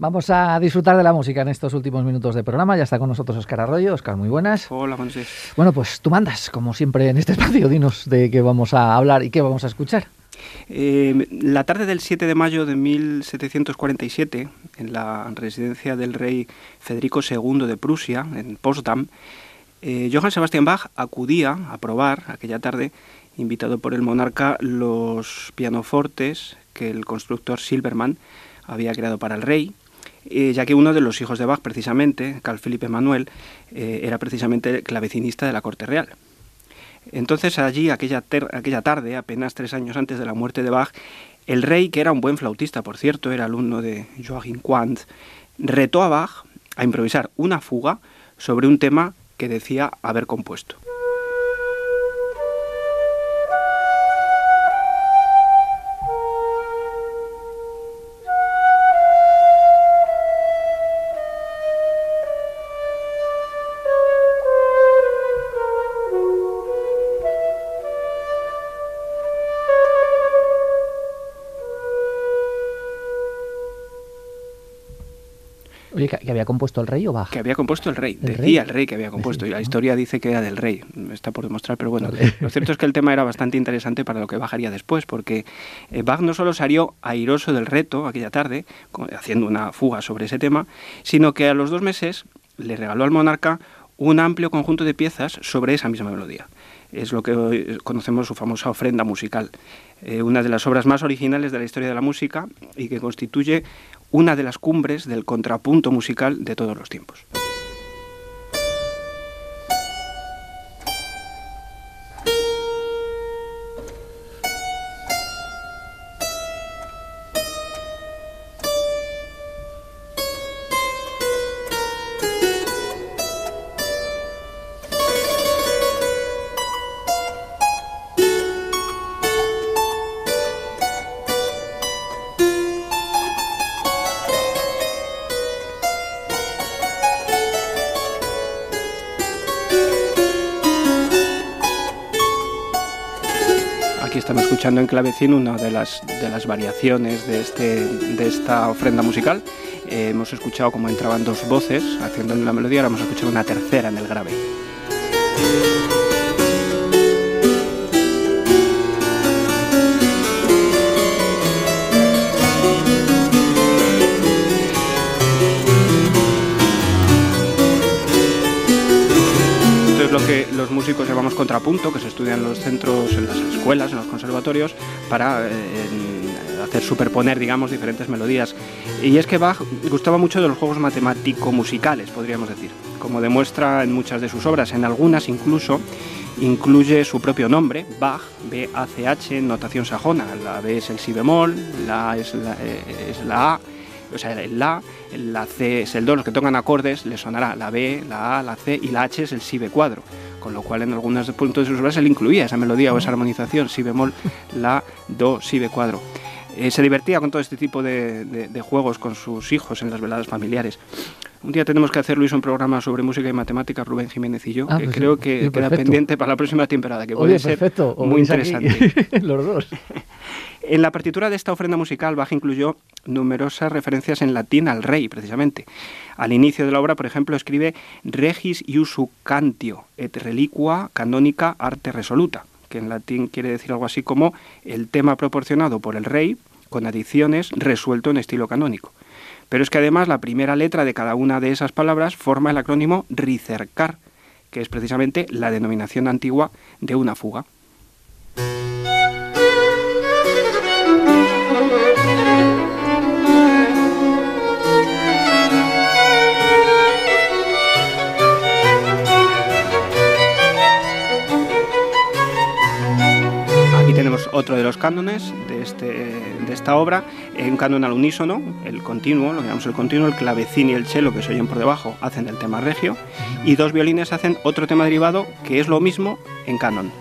Vamos a disfrutar de la música en estos últimos minutos de programa. Ya está con nosotros Oscar Arroyo. Oscar, muy buenas. Hola, buenas Bueno, pues tú mandas, como siempre en este espacio. Dinos de qué vamos a hablar y qué vamos a escuchar. Eh, la tarde del 7 de mayo de 1747, en la residencia del rey Federico II de Prusia, en Potsdam, eh, Johann Sebastian Bach acudía a probar aquella tarde, invitado por el monarca, los pianofortes que el constructor Silbermann había creado para el rey eh, ya que uno de los hijos de Bach, precisamente, Carl Philipp Emanuel, eh, era precisamente clavecinista de la corte real. Entonces allí, aquella, aquella tarde, apenas tres años antes de la muerte de Bach, el rey, que era un buen flautista, por cierto, era alumno de Joachim Quandt, retó a Bach a improvisar una fuga sobre un tema que decía haber compuesto. ¿Que, había compuesto el rey o Bach? Que había compuesto el rey. Decía el rey que había compuesto. Y la historia dice que era del rey. Está por demostrar, pero bueno. Lo cierto es que el tema era bastante interesante para lo que bajaría después, porque eh, Bach no solo salió airoso del reto aquella tarde, haciendo una fuga sobre ese tema, sino que a los dos meses le regaló al monarca un amplio conjunto de piezas sobre esa misma melodía. Es lo que hoy conocemos su famosa ofrenda musical, eh, una de las obras más originales de la historia de la música y que constituye una de las cumbres del contrapunto musical de todos los tiempos. Escuchando en clavecín una de las, de las variaciones de, este, de esta ofrenda musical. Eh, hemos escuchado como entraban dos voces haciendo la melodía, ahora vamos a escuchar una tercera en el grave. Lo que los músicos llamamos contrapunto, que se estudia en los centros, en las escuelas, en los conservatorios, para eh, hacer superponer, digamos, diferentes melodías. Y es que Bach gustaba mucho de los juegos matemático-musicales, podríamos decir, como demuestra en muchas de sus obras, en algunas incluso incluye su propio nombre, Bach, B-A-C-H, notación sajona. La B es el si bemol, la A es la, eh, es la A o sea, el La, la C es el Do, los que tocan acordes les sonará la B, la A, la C y la H es el Si cuadro, con lo cual en algunos puntos de sus obras él incluía esa melodía o esa armonización, Si bemol, La, Do, Si cuadro. Eh, se divertía con todo este tipo de, juegos con sus hijos en las veladas familiares. Un día tenemos que hacer, Luis, un programa sobre música y matemáticas, Rubén Jiménez y yo, ah, que pues creo que queda pendiente para la próxima temporada, que puede ser muy interesante. los dos. En la partitura de esta ofrenda musical, Bach incluyó numerosas referencias en latín al rey, precisamente. Al inicio de la obra, por ejemplo, escribe Regis iusu cantio et reliqua canonica arte resoluta, que en latín quiere decir algo así como el tema proporcionado por el rey, con adiciones, resuelto en estilo canónico. Pero es que además la primera letra de cada una de esas palabras forma el acrónimo ricercar, que es precisamente la denominación antigua de una fuga. Otro de los cánones de, este, de esta obra, un canon al unísono, el continuo, lo que llamamos el continuo, el clavecín y el cello que se oyen por debajo hacen del tema regio, y dos violines hacen otro tema derivado que es lo mismo en canon.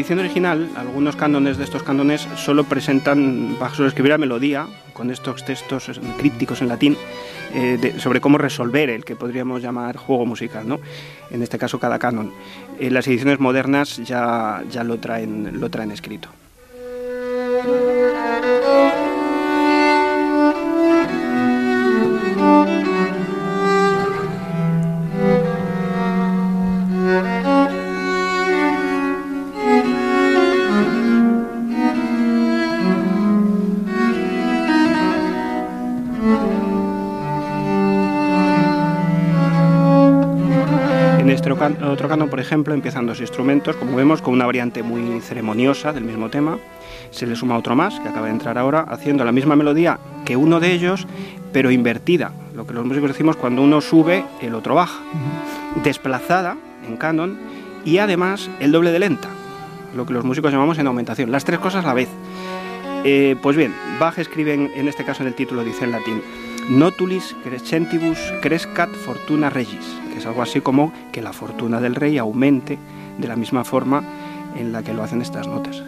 Edición original, algunos cánones de estos cánones solo presentan, solo escribir la melodía, con estos textos crípticos en latín, eh, sobre cómo resolver el que podríamos llamar juego musical, ¿no? en este caso cada canon. En las ediciones modernas ya, ya lo, traen, lo traen escrito. Otro canon, por ejemplo, empiezan dos instrumentos, como vemos, con una variante muy ceremoniosa del mismo tema. Se le suma otro más, que acaba de entrar ahora, haciendo la misma melodía que uno de ellos, pero invertida. Lo que los músicos decimos cuando uno sube, el otro baja. Desplazada en canon y además el doble de lenta, lo que los músicos llamamos en aumentación. Las tres cosas a la vez. Eh, pues bien, Bach escribe en este caso en el título, dice en latín, Notulis crescentibus crescat fortuna regis, que es algo así como que la fortuna del rey aumente de la misma forma en la que lo hacen estas notas.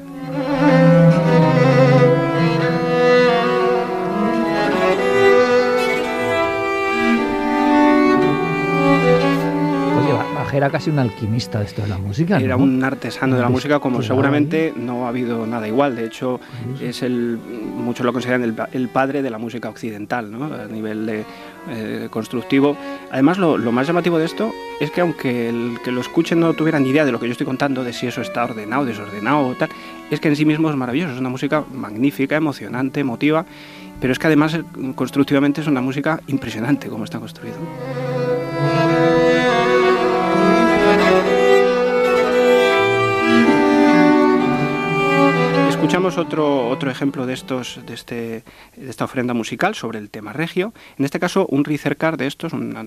Era casi un alquimista de esto de la música. Era un artesano de la música, como seguramente no ha habido nada igual. De hecho, es el, muchos lo consideran el, padre de la música occidental, ¿no? a nivel de, eh, constructivo. Además, lo, más llamativo de esto es que aunque el que lo escuchen no tuviera ni idea de lo que yo estoy contando, de si eso está ordenado, desordenado o tal, es que en sí mismo es maravilloso. Es una música magnífica, emocionante, emotiva, pero es que además constructivamente es una música impresionante como está construido. Escuchamos otro, otro ejemplo de, estos, de, este, de esta ofrenda musical sobre el tema regio. En este caso, un ricercar de estos, una,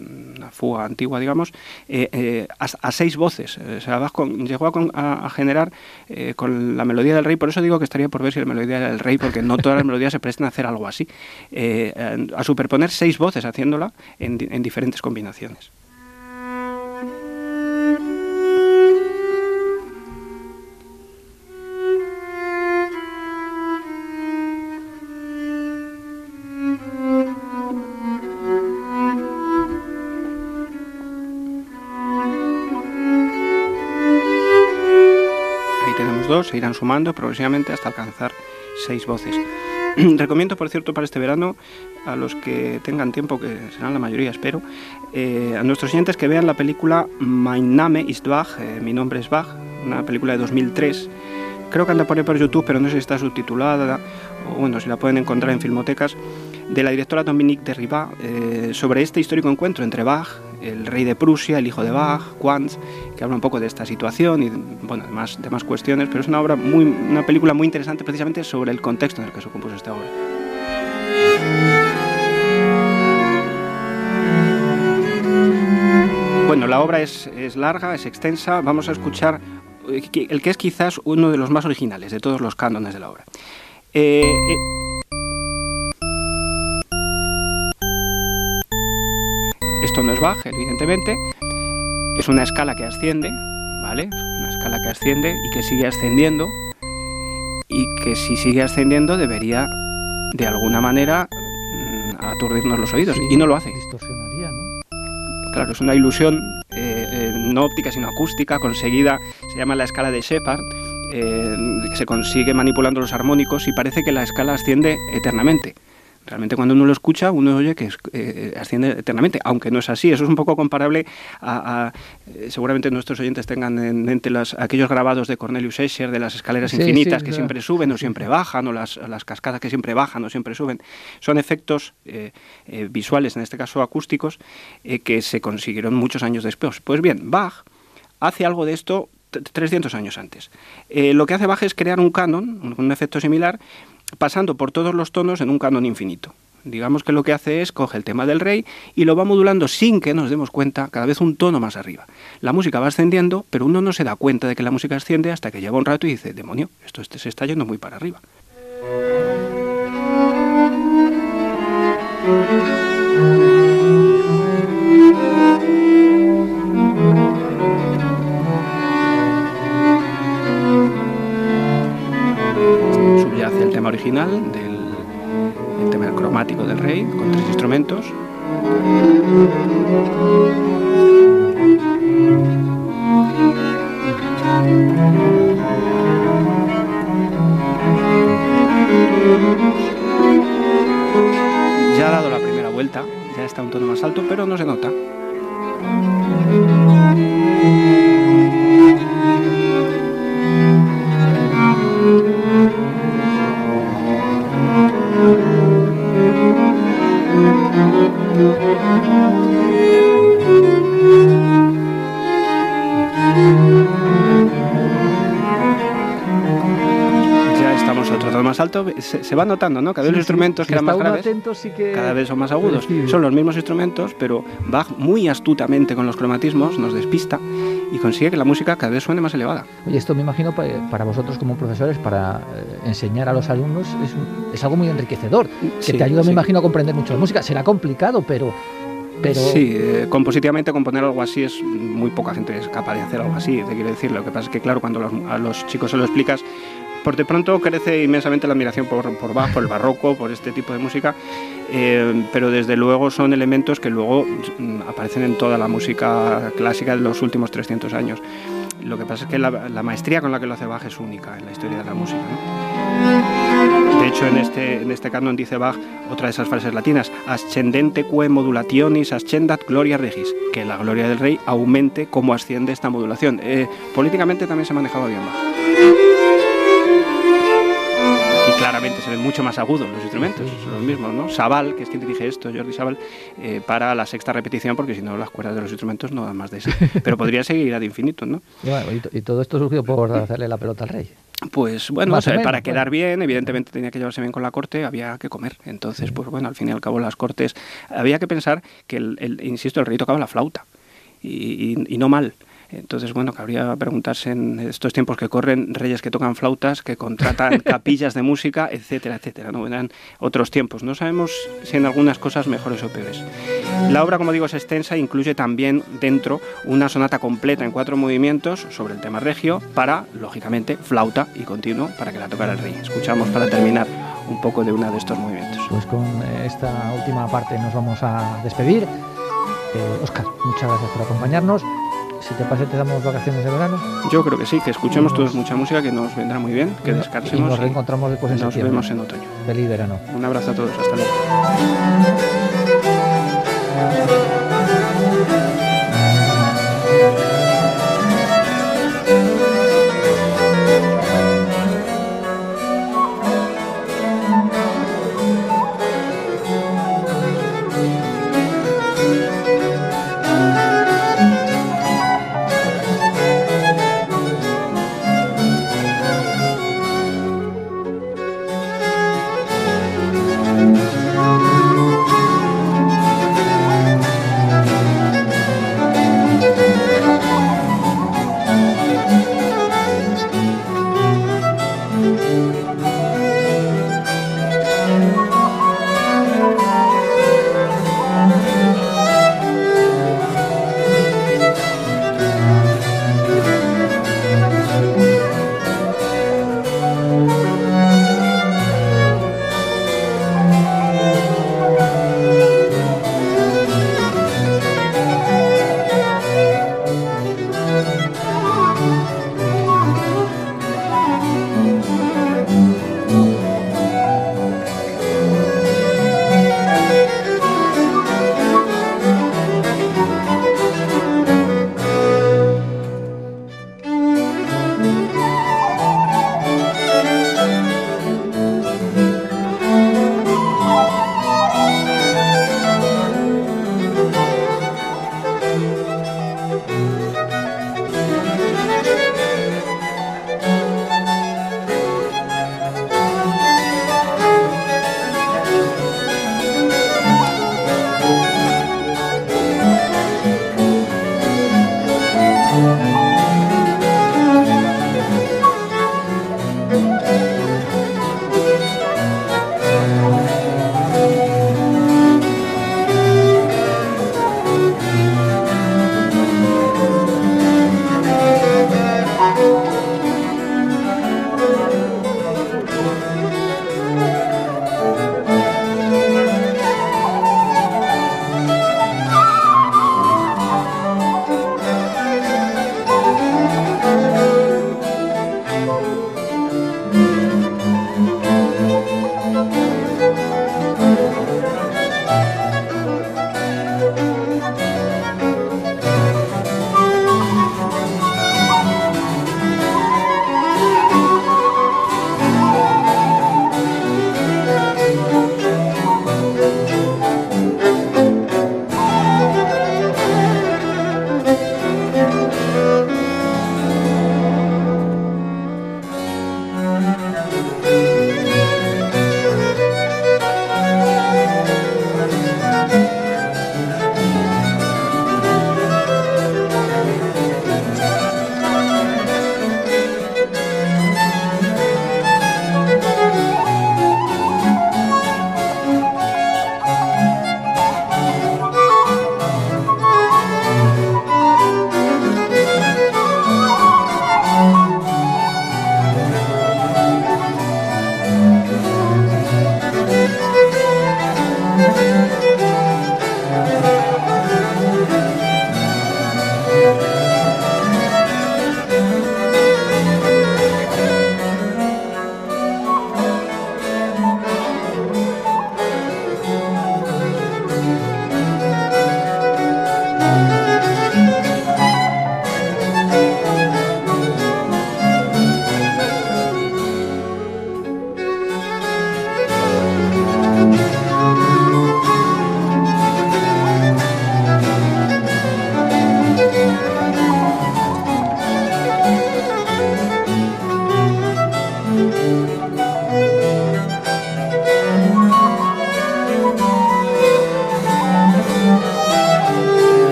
fuga antigua, digamos, eh, eh, a, seis voces. O sea, llegó a, generar eh, con la melodía del rey, por eso digo que estaría por ver si la melodía del rey, porque no todas las melodías se prestan a hacer algo así. a superponer seis voces haciéndola en, en diferentes combinaciones. Se irán sumando progresivamente hasta alcanzar seis voces. Recomiendo, por cierto, para este verano, a los que tengan tiempo, que serán la mayoría, espero, eh, a nuestros oyentes que vean la película Mein Name ist Bach, eh, Mi nombre es Bach, una película de 2003. Creo que anda por ahí por YouTube, pero no sé si está subtitulada, o bueno, si la pueden encontrar en filmotecas, de la directora Dominique Derribá, eh, sobre este histórico encuentro entre Bach, el rey de Prusia, el hijo de Bach, Quantz, que habla un poco de esta situación y bueno, además de más cuestiones, pero es una obra muy, una película muy interesante precisamente sobre el contexto en el que se compuso esta obra. Bueno, la obra es, es larga, es extensa. Vamos a escuchar eh, el que es quizás uno de los más originales de todos los cánones de la obra. Eh, eh, esto no es Bach, evidentemente, es una escala que asciende, ¿vale? Una escala que asciende y que sigue ascendiendo y que si sigue ascendiendo debería de alguna manera mm, aturdirnos los oídos y no lo hace. Distorsionaría, ¿no? Claro, es una ilusión eh, eh, no óptica sino acústica conseguida, se llama la escala de Shepard, eh, que se consigue manipulando los armónicos y parece que la escala asciende eternamente. Realmente cuando uno lo escucha, uno oye que eh, asciende eternamente, aunque no es así. Eso es un poco comparable a, eh, seguramente nuestros oyentes tengan en mente los, aquellos grabados de Cornelius Escher de las escaleras infinitas que siempre suben o siempre bajan, o las, las, cascadas que siempre bajan o siempre suben. Son efectos eh, visuales, en este caso acústicos, que se consiguieron muchos años después. Pues bien, Bach hace algo de esto 300 años antes. lo que hace Bach es crear un canon, un efecto similar, pasando por todos los tonos en un canon infinito. Digamos que lo que hace es coge el tema del rey y lo va modulando sin que nos demos cuenta, cada vez un tono más arriba. La música va ascendiendo, pero uno no se da cuenta de que la música asciende hasta que lleva un rato y dice, demonio, esto este se está yendo muy para arriba. hace el tema original, del tema cromático del rey, con tres instrumentos. Ya ha dado la primera vuelta, ya está un tono más alto, pero no se nota. Más alto, se, va notando, ¿no? Cada vez los instrumentos que eran más graves, cada vez son más agudos. Son los mismos instrumentos, pero Bach muy astutamente con los cromatismos nos despista y consigue que la música cada vez suene más elevada. Oye, esto me imagino para vosotros como profesores, para eh, enseñar a los alumnos, es, algo muy enriquecedor, que te ayuda, me imagino, a comprender mucho la música. Será complicado, pero... Pero... Sí, eh, compositivamente componer algo así es muy poca gente es capaz de hacer algo así, te quiero decir. Lo que pasa es que, claro, cuando a los chicos se lo explicas, por de pronto crece inmensamente la admiración por, por Bach, por el barroco, por este tipo de música, eh, pero desde luego son elementos que luego mm, aparecen en toda la música clásica de los últimos 300 años. Lo que pasa es que la, maestría con la que lo hace Bach es única en la historia de la música. De hecho, en este, en este canon dice Bach otra de esas frases latinas, ascendente que modulationis ascendat gloria regis, que la gloria del rey aumente como asciende esta modulación. Eh, políticamente también se ha manejado bien Bach claramente se ven mucho más agudos los instrumentos, son los mismos, ¿no? Sabal, que es quien dirige esto, Jordi Sabal, eh, para la sexta repetición, porque si no las cuerdas de los instrumentos no dan más de eso. Pero podría seguir ad infinito, ¿no? Y, todo esto surgió por hacerle la pelota al rey. Pues bueno, para quedar bien, evidentemente tenía que llevarse bien con la corte, había que comer. Entonces, pues bueno, al fin y al cabo las cortes, había que pensar que, el, insisto, el rey tocaba la flauta y no mal. Entonces, bueno, cabría preguntarse en estos tiempos que corren, reyes que tocan flautas, que contratan capillas de música, etcétera, etcétera. No vendrán otros tiempos. No sabemos si en algunas cosas mejores o peores. La obra, como digo, es extensa, incluye también dentro una sonata completa en cuatro movimientos sobre el tema regio para, lógicamente, flauta y continuo para que la tocara el rey. Escuchamos para terminar un poco de uno de estos movimientos. Pues con esta última parte nos vamos a despedir. Oscar, eh, muchas gracias por acompañarnos si te parece, te damos vacaciones de verano. Yo creo que sí, que escuchemos todos mucha música, que nos vendrá muy bien, que descansemos. Y nos reencontramos después en Nos vemos en otoño. Feliz verano. Un abrazo a todos, hasta luego.